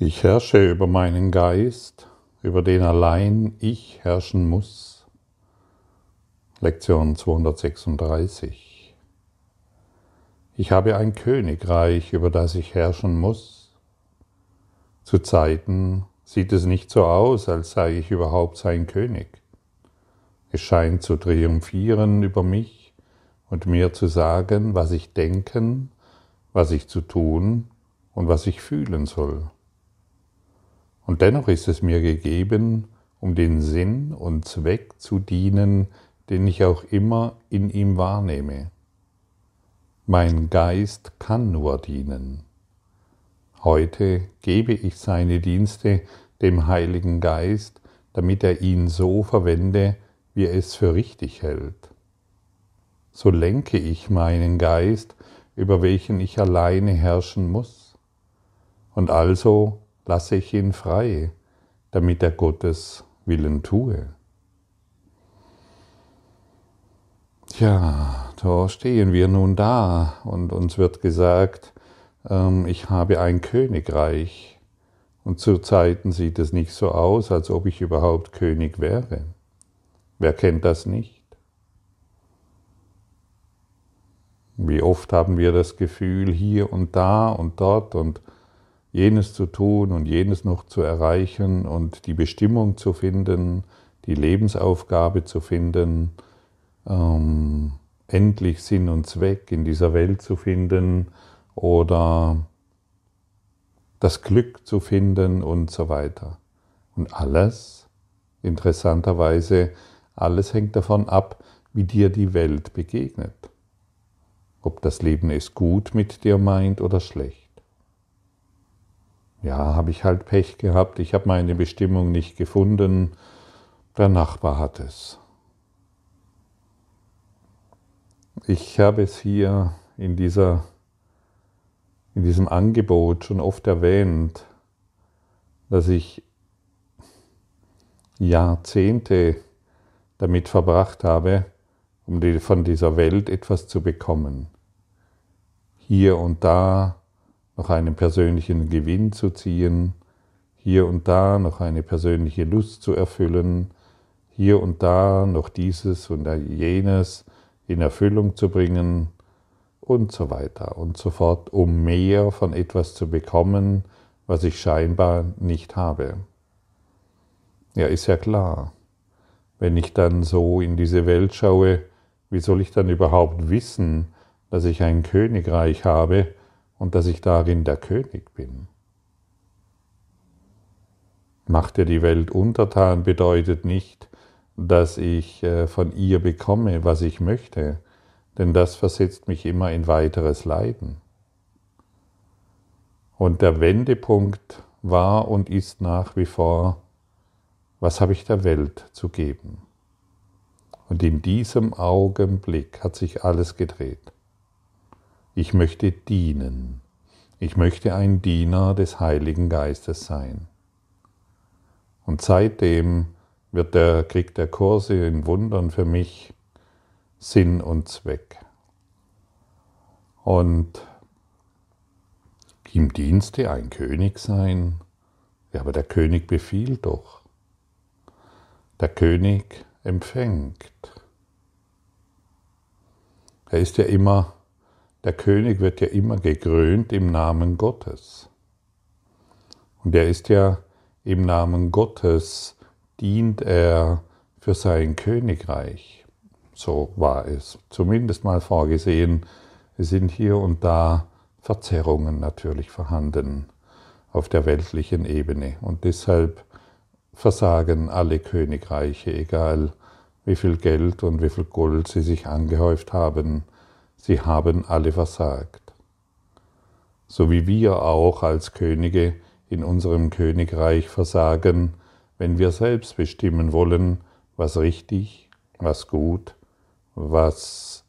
Ich herrsche über meinen Geist, über den allein ich herrschen muss. Lektion 236. Ich habe ein Königreich, über das ich herrschen muss. Zu Zeiten sieht es nicht so aus, als sei ich überhaupt sein König. Es scheint zu triumphieren über mich und mir zu sagen, was ich denken, was ich zu tun und was ich fühlen soll. Und dennoch ist es mir gegeben, um den Sinn und Zweck zu dienen, den ich auch immer in ihm wahrnehme. Mein Geist kann nur dienen. Heute gebe ich seine Dienste dem Heiligen Geist, damit er ihn so verwende, wie er es für richtig hält. So lenke ich meinen Geist, über welchen ich alleine herrschen muss. Und also lasse ich ihn frei, damit er Gottes Willen tue. Tja, da stehen wir nun da und uns wird gesagt, ähm, ich habe ein Königreich. Und zu Zeiten sieht es nicht so aus, als ob ich überhaupt König wäre. Wer kennt das nicht? Wie oft haben wir das Gefühl, hier und da und dort und jenes zu tun und jenes noch zu erreichen und die Bestimmung zu finden, die Lebensaufgabe zu finden, ähm, endlich Sinn und Zweck in dieser Welt zu finden oder das Glück zu finden und so weiter. Und alles, interessanterweise, alles hängt davon ab, wie dir die Welt begegnet. Ob das Leben es gut mit dir meint oder schlecht. Ja, habe ich halt Pech gehabt, ich habe meine Bestimmung nicht gefunden, der Nachbar hat es. Ich habe es hier in, dieser, in diesem Angebot schon oft erwähnt, dass ich Jahrzehnte damit verbracht habe, um von dieser Welt etwas zu bekommen. Hier und da noch einen persönlichen Gewinn zu ziehen, hier und da noch eine persönliche Lust zu erfüllen, hier und da noch dieses und jenes in Erfüllung zu bringen und so weiter und so fort, um mehr von etwas zu bekommen, was ich scheinbar nicht habe. Ja, ist ja klar. Wenn ich dann so in diese Welt schaue, wie soll ich dann überhaupt wissen, dass ich ein Königreich habe, und dass ich darin der König bin. Macht dir die Welt untertan bedeutet nicht, dass ich äh, von ihr bekomme, was ich möchte, denn das versetzt mich immer in weiteres Leiden. Und der Wendepunkt war und ist nach wie vor, was habe ich der Welt zu geben? Und in diesem Augenblick hat sich alles gedreht. Ich möchte dienen. Ich möchte ein Diener des Heiligen Geistes sein. Und seitdem wird der, kriegt der Kurse in Wundern für mich Sinn und Zweck. Und im Dienste ein König sein? Ja, aber der König befiehlt doch. Der König empfängt. Er ist ja immer der König wird ja immer gekrönt im Namen Gottes. Und er ist ja im Namen Gottes, dient er für sein Königreich. So war es zumindest mal vorgesehen. Es sind hier und da Verzerrungen natürlich vorhanden auf der weltlichen Ebene. Und deshalb versagen alle Königreiche, egal wie viel Geld und wie viel Gold sie sich angehäuft haben, sie haben alle versagt. So wie wir auch als Könige in unserem Königreich versagen, wenn wir selbst bestimmen wollen, was richtig, was gut, was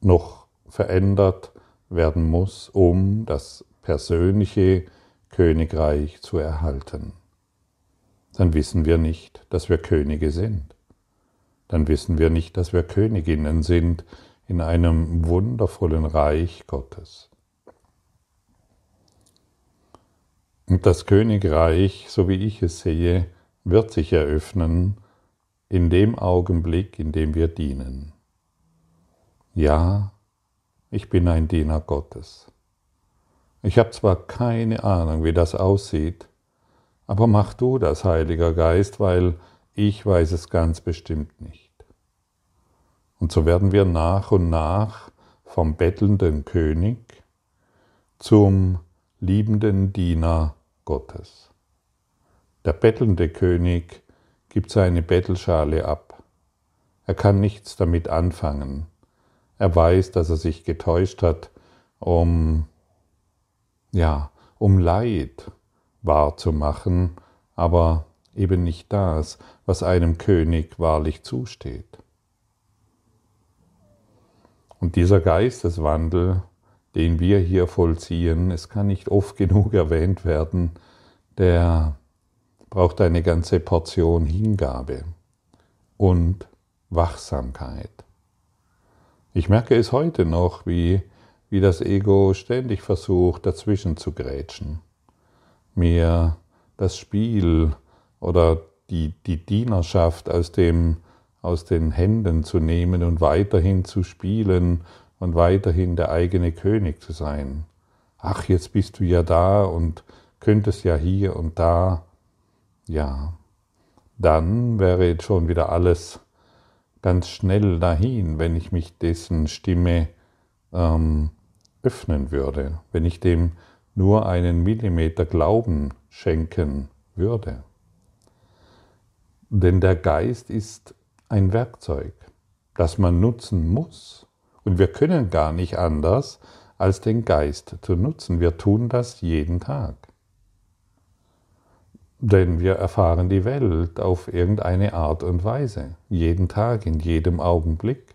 noch verändert werden muss, um das persönliche Königreich zu erhalten. Dann wissen wir nicht, dass wir Könige sind. Dann wissen wir nicht, dass wir Königinnen sind, in einem wundervollen Reich Gottes. Und das Königreich, so wie ich es sehe, wird sich eröffnen in dem Augenblick, in dem wir dienen. Ja, ich bin ein Diener Gottes. Ich habe zwar keine Ahnung, wie das aussieht, aber mach du das, Heiliger Geist, weil ich weiß es ganz bestimmt nicht. Und so werden wir nach und nach vom bettelnden König zum liebenden Diener Gottes. Der bettelnde König gibt seine Bettelschale ab. Er kann nichts damit anfangen. Er weiß, dass er sich getäuscht hat, um, ja, um Leid wahrzumachen, aber eben nicht das, was einem König wahrlich zusteht. Und dieser Geisteswandel, den wir hier vollziehen, es kann nicht oft genug erwähnt werden, der braucht eine ganze Portion Hingabe und Wachsamkeit. Ich merke es heute noch, wie, wie das Ego ständig versucht, dazwischen zu grätschen, mir das Spiel oder die, die Dienerschaft aus, dem, aus den Händen zu nehmen und weiterhin zu spielen und weiterhin der eigene König zu sein. Ach, jetzt bist du ja da und könntest ja hier und da ja, dann wäre jetzt schon wieder alles ganz schnell dahin, wenn ich mich dessen Stimme ähm, öffnen würde, wenn ich dem nur einen Millimeter Glauben schenken würde. Denn der Geist ist ein Werkzeug, das man nutzen muss. Und wir können gar nicht anders, als den Geist zu nutzen. Wir tun das jeden Tag. Denn wir erfahren die Welt auf irgendeine Art und Weise, jeden Tag, in jedem Augenblick.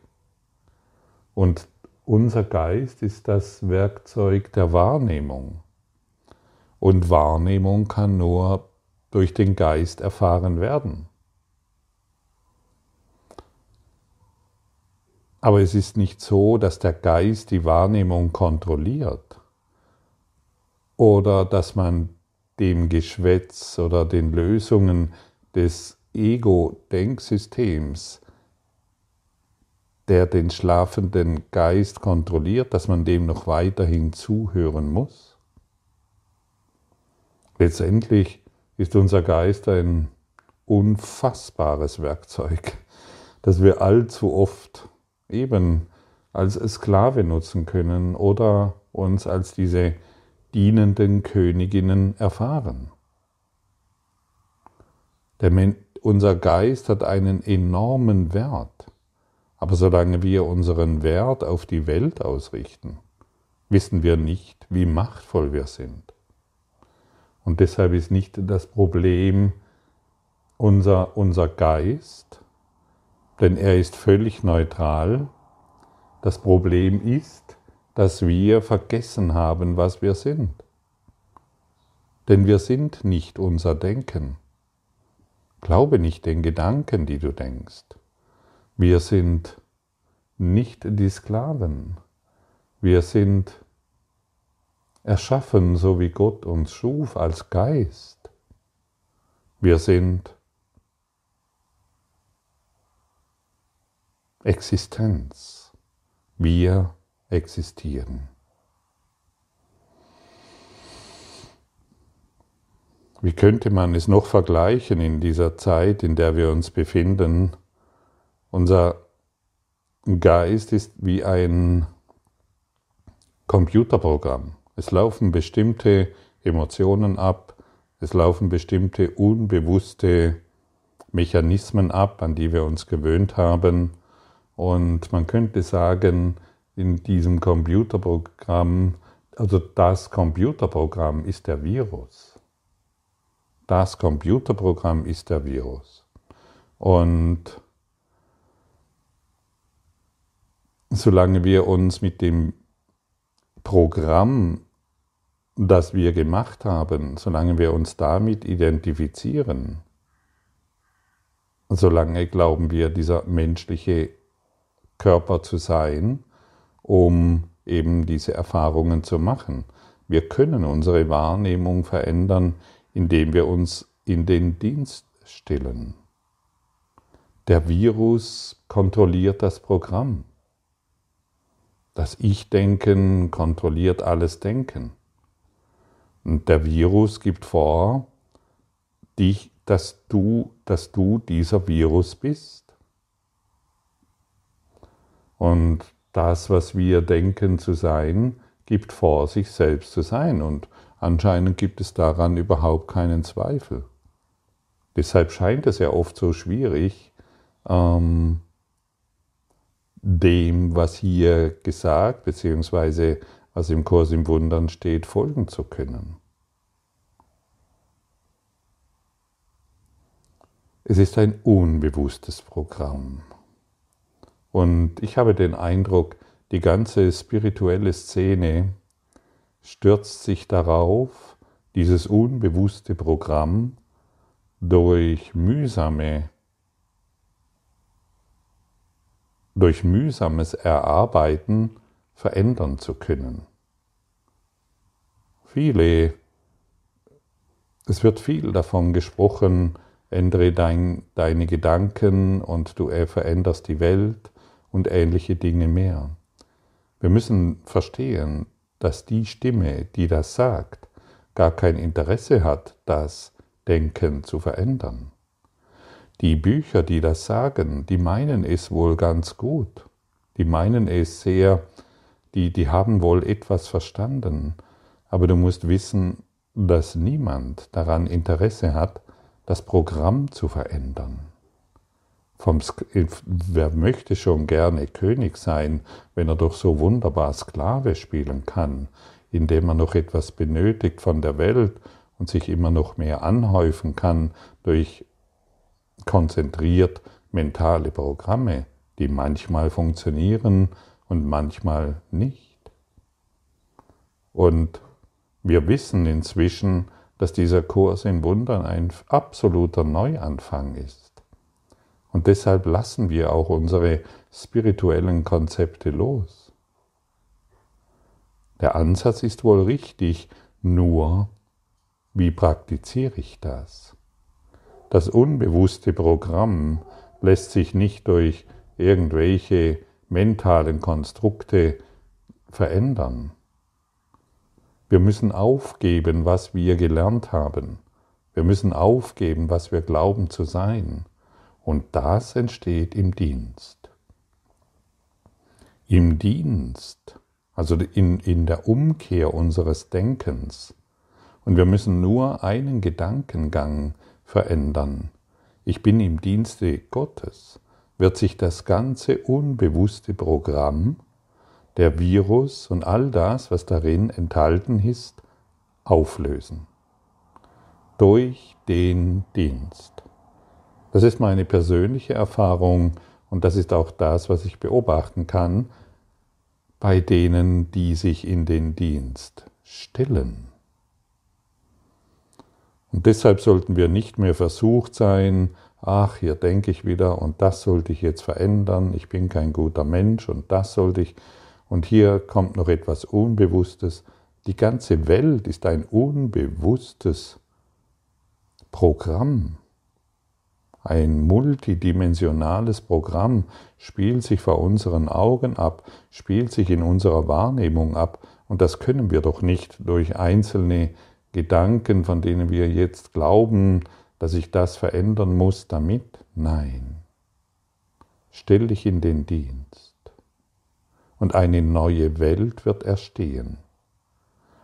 Und unser Geist ist das Werkzeug der Wahrnehmung. Und Wahrnehmung kann nur durch den Geist erfahren werden. Aber es ist nicht so, dass der Geist die Wahrnehmung kontrolliert oder dass man dem Geschwätz oder den Lösungen des Ego-Denksystems, der den schlafenden Geist kontrolliert, dass man dem noch weiterhin zuhören muss? Letztendlich ist unser Geist ein unfassbares Werkzeug, das wir allzu oft eben als Sklave nutzen können oder uns als diese dienenden Königinnen erfahren. Der, unser Geist hat einen enormen Wert, aber solange wir unseren Wert auf die Welt ausrichten, wissen wir nicht, wie machtvoll wir sind. Und deshalb ist nicht das Problem unser, unser Geist, denn er ist völlig neutral. Das Problem ist, dass wir vergessen haben, was wir sind. Denn wir sind nicht unser Denken. Glaube nicht den Gedanken, die du denkst. Wir sind nicht die Sklaven. Wir sind erschaffen, so wie Gott uns schuf, als Geist. Wir sind Existenz. Wir existieren. Wie könnte man es noch vergleichen in dieser Zeit, in der wir uns befinden? Unser Geist ist wie ein Computerprogramm. Es laufen bestimmte Emotionen ab, es laufen bestimmte unbewusste Mechanismen ab, an die wir uns gewöhnt haben. Und man könnte sagen, in diesem Computerprogramm, also das Computerprogramm ist der Virus. Das Computerprogramm ist der Virus. Und solange wir uns mit dem Programm, das wir gemacht haben, solange wir uns damit identifizieren, solange glauben wir, dieser menschliche Körper zu sein um eben diese Erfahrungen zu machen. wir können unsere Wahrnehmung verändern, indem wir uns in den Dienst stellen. Der Virus kontrolliert das Programm. Das Ich-Denken kontrolliert alles Denken. Und der Virus gibt vor, dich, dass, du, dass du dieser Virus bist. Und das, was wir denken zu sein, gibt vor, sich selbst zu sein. Und anscheinend gibt es daran überhaupt keinen Zweifel. Deshalb scheint es ja oft so schwierig, ähm, dem, was hier gesagt, beziehungsweise was im Kurs im Wundern steht, folgen zu können. Es ist ein unbewusstes Programm. Und ich habe den Eindruck, die ganze spirituelle Szene stürzt sich darauf, dieses unbewusste Programm durch mühsame, durch mühsames Erarbeiten verändern zu können. Viele, es wird viel davon gesprochen, ändere dein, deine Gedanken und du veränderst die Welt und ähnliche Dinge mehr. Wir müssen verstehen, dass die Stimme, die das sagt, gar kein Interesse hat, das Denken zu verändern. Die Bücher, die das sagen, die meinen es wohl ganz gut. Die meinen es sehr, die, die haben wohl etwas verstanden. Aber du musst wissen, dass niemand daran Interesse hat, das Programm zu verändern. Vom, wer möchte schon gerne König sein, wenn er doch so wunderbar Sklave spielen kann, indem er noch etwas benötigt von der Welt und sich immer noch mehr anhäufen kann durch konzentriert mentale Programme, die manchmal funktionieren und manchmal nicht. Und wir wissen inzwischen, dass dieser Kurs in Wundern ein absoluter Neuanfang ist. Und deshalb lassen wir auch unsere spirituellen Konzepte los. Der Ansatz ist wohl richtig, nur wie praktiziere ich das? Das unbewusste Programm lässt sich nicht durch irgendwelche mentalen Konstrukte verändern. Wir müssen aufgeben, was wir gelernt haben. Wir müssen aufgeben, was wir glauben zu sein. Und das entsteht im Dienst. Im Dienst, also in, in der Umkehr unseres Denkens. Und wir müssen nur einen Gedankengang verändern. Ich bin im Dienste Gottes, wird sich das ganze unbewusste Programm, der Virus und all das, was darin enthalten ist, auflösen. Durch den Dienst. Das ist meine persönliche Erfahrung und das ist auch das, was ich beobachten kann bei denen, die sich in den Dienst stellen. Und deshalb sollten wir nicht mehr versucht sein, ach, hier denke ich wieder und das sollte ich jetzt verändern, ich bin kein guter Mensch und das sollte ich, und hier kommt noch etwas Unbewusstes. Die ganze Welt ist ein unbewusstes Programm. Ein multidimensionales Programm spielt sich vor unseren Augen ab, spielt sich in unserer Wahrnehmung ab, und das können wir doch nicht durch einzelne Gedanken, von denen wir jetzt glauben, dass ich das verändern muss, damit? Nein. Stell dich in den Dienst. Und eine neue Welt wird erstehen.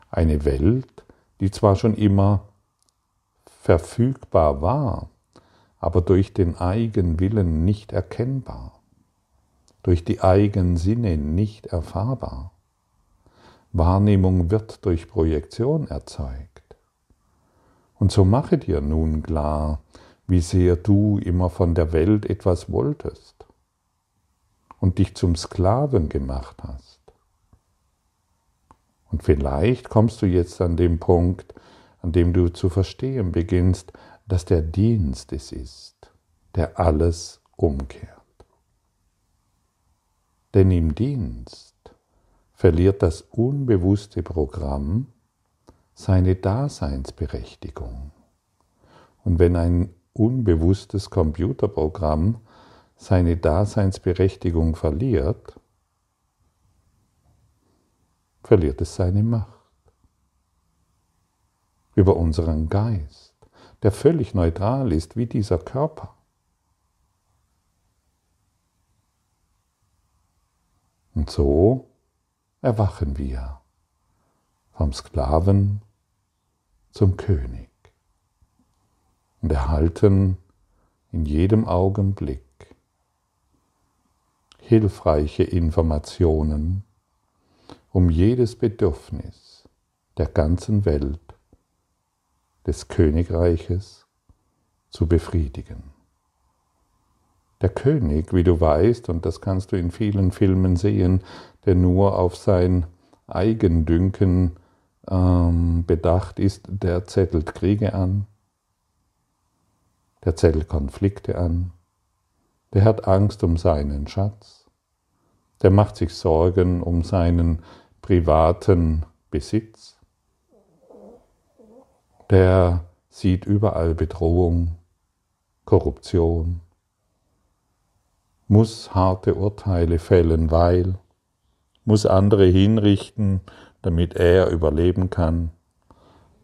Eine Welt, die zwar schon immer verfügbar war, aber durch den Eigenwillen nicht erkennbar, durch die Eigensinne nicht erfahrbar. Wahrnehmung wird durch Projektion erzeugt. Und so mache dir nun klar, wie sehr du immer von der Welt etwas wolltest und dich zum Sklaven gemacht hast. Und vielleicht kommst du jetzt an den Punkt, an dem du zu verstehen beginnst, dass der Dienst es ist, der alles umkehrt. Denn im Dienst verliert das unbewusste Programm seine Daseinsberechtigung. Und wenn ein unbewusstes Computerprogramm seine Daseinsberechtigung verliert, verliert es seine Macht über unseren Geist, der völlig neutral ist wie dieser Körper. Und so erwachen wir vom Sklaven zum König und erhalten in jedem Augenblick hilfreiche Informationen, um jedes Bedürfnis der ganzen Welt, des Königreiches zu befriedigen. Der König, wie du weißt, und das kannst du in vielen Filmen sehen, der nur auf sein Eigendünken ähm, bedacht ist, der zettelt Kriege an, der zettelt Konflikte an, der hat Angst um seinen Schatz, der macht sich Sorgen um seinen privaten Besitz, der sieht überall Bedrohung, Korruption, muss harte Urteile fällen, weil, muss andere hinrichten, damit er überleben kann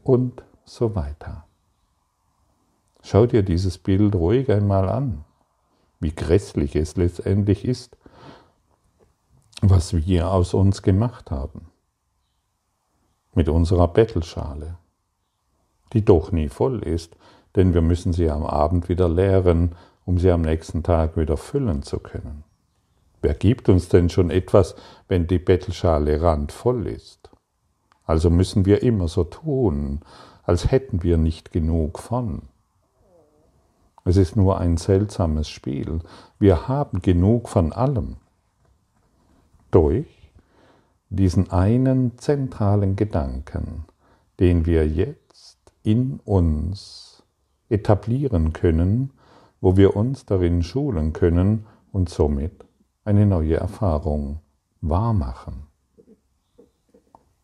und so weiter. Schau dir dieses Bild ruhig einmal an, wie grässlich es letztendlich ist, was wir aus uns gemacht haben. Mit unserer Bettelschale, die doch nie voll ist, denn wir müssen sie am Abend wieder leeren um sie am nächsten Tag wieder füllen zu können. Wer gibt uns denn schon etwas, wenn die Bettelschale randvoll ist? Also müssen wir immer so tun, als hätten wir nicht genug von. Es ist nur ein seltsames Spiel. Wir haben genug von allem. Durch diesen einen zentralen Gedanken, den wir jetzt in uns etablieren können, wo wir uns darin schulen können und somit eine neue Erfahrung wahrmachen.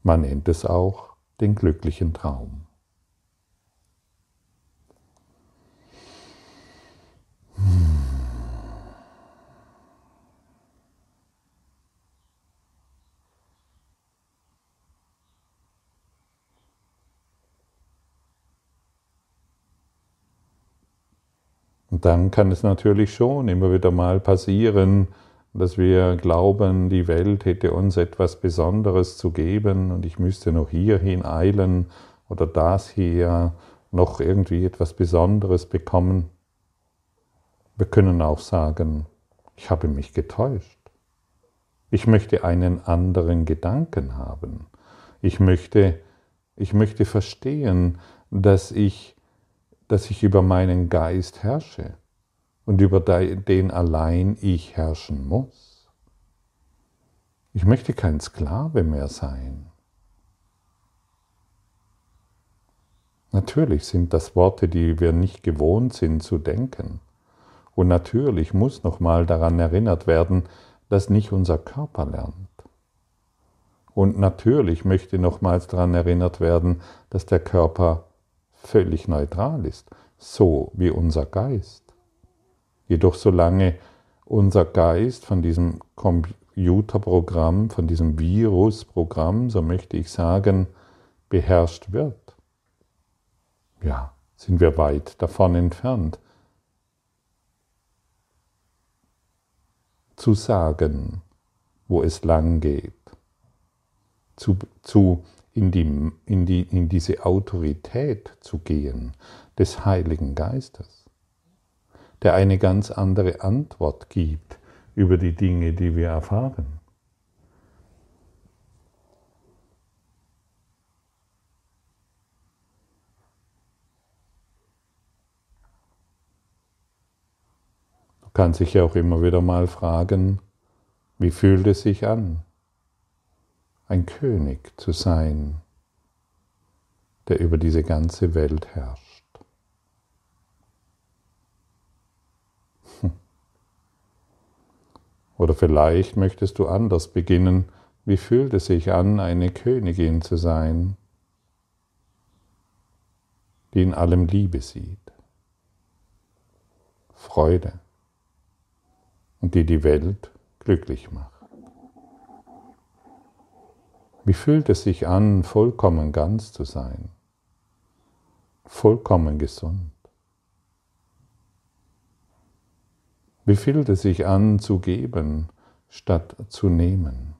Man nennt es auch den glücklichen Traum. Und dann kann es natürlich schon immer wieder mal passieren, dass wir glauben, die Welt hätte uns etwas Besonderes zu geben und ich müsste noch hierhin eilen oder das hier noch irgendwie etwas Besonderes bekommen. Wir können auch sagen, ich habe mich getäuscht. Ich möchte einen anderen Gedanken haben. Ich möchte, ich möchte verstehen, dass ich dass ich über meinen Geist herrsche und über den allein ich herrschen muss. Ich möchte kein Sklave mehr sein. Natürlich sind das Worte, die wir nicht gewohnt sind zu denken. Und natürlich muss nochmal daran erinnert werden, dass nicht unser Körper lernt. Und natürlich möchte nochmals daran erinnert werden, dass der Körper völlig neutral ist, so wie unser Geist. Jedoch solange unser Geist von diesem Computerprogramm, von diesem Virusprogramm, so möchte ich sagen, beherrscht wird, ja, sind wir weit davon entfernt, zu sagen, wo es lang geht, zu, zu in, die, in, die, in diese Autorität zu gehen des Heiligen Geistes, der eine ganz andere Antwort gibt über die Dinge, die wir erfahren. Du kannst dich ja auch immer wieder mal fragen, wie fühlt es sich an, ein König zu sein, der über diese ganze Welt herrscht. Hm. Oder vielleicht möchtest du anders beginnen. Wie fühlt es sich an, eine Königin zu sein? die in allem Liebe sieht, Freude und die die Welt glücklich macht. Wie fühlt es sich an, vollkommen ganz zu sein, vollkommen gesund? Wie fühlt es sich an, zu geben, statt zu nehmen?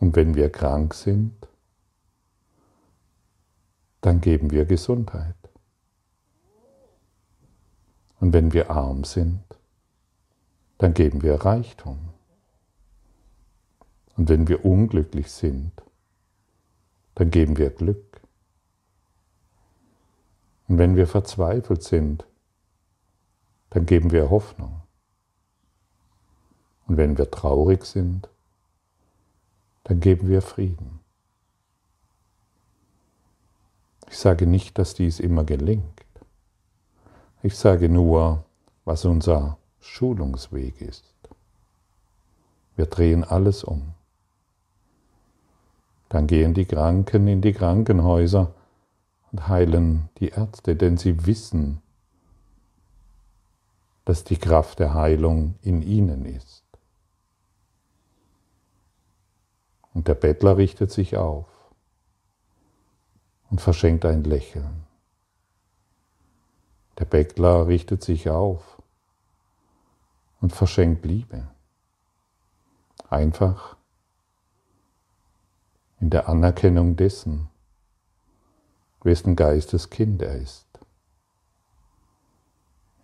Und wenn wir krank sind, dann geben wir Gesundheit. Und wenn wir arm sind, dann geben wir Reichtum. Und wenn wir unglücklich sind, dann geben wir Glück. Und wenn wir verzweifelt sind, dann geben wir Hoffnung. Und wenn wir traurig sind, dann geben wir Frieden. Ich sage nicht, dass dies immer gelingt. Ich sage nur, was unser Schulungsweg ist. Wir drehen alles um. Dann gehen die Kranken in die Krankenhäuser und heilen die Ärzte, denn sie wissen, dass die Kraft der Heilung in ihnen ist. Und der Bettler richtet sich auf und verschenkt ein Lächeln. Der Bettler richtet sich auf und verschenkt Liebe. Einfach in der Anerkennung dessen, wessen Geistes Kind er ist.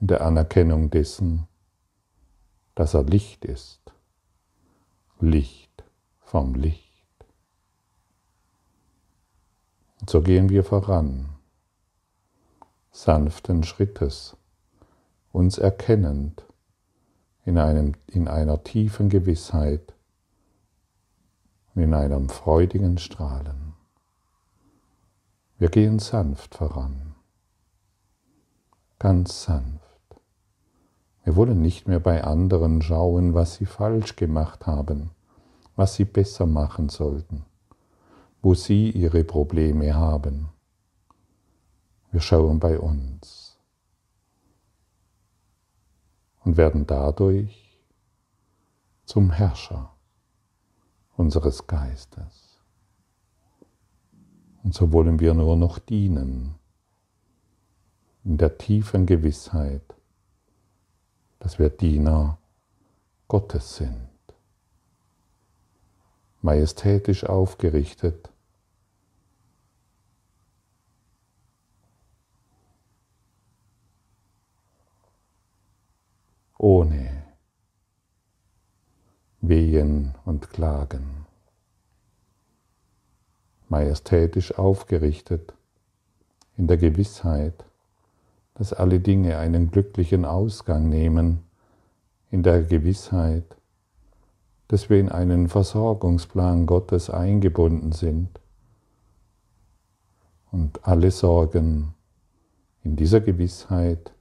In der Anerkennung dessen, dass er Licht ist. Licht vom Licht. Und so gehen wir voran, sanften Schrittes, uns erkennend in, einem, in einer tiefen Gewissheit, in einem freudigen Strahlen. Wir gehen sanft voran, ganz sanft. Wir wollen nicht mehr bei anderen schauen, was sie falsch gemacht haben was sie besser machen sollten, wo sie ihre Probleme haben. Wir schauen bei uns und werden dadurch zum Herrscher unseres Geistes. Und so wollen wir nur noch dienen in der tiefen Gewissheit, dass wir Diener Gottes sind majestätisch aufgerichtet. Ohne Wehen und Klagen, majestätisch aufgerichtet in der Gewissheit, dass alle Dinge einen glücklichen Ausgang nehmen, in der Gewissheit, dass wir in einen Versorgungsplan Gottes eingebunden sind und alle Sorgen in dieser Gewissheit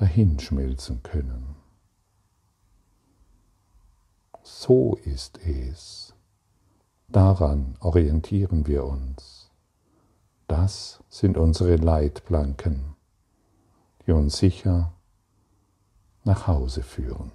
dahinschmelzen können. So ist es. Daran orientieren wir uns. Das sind unsere Leitplanken, die uns sicher nach Hause führen.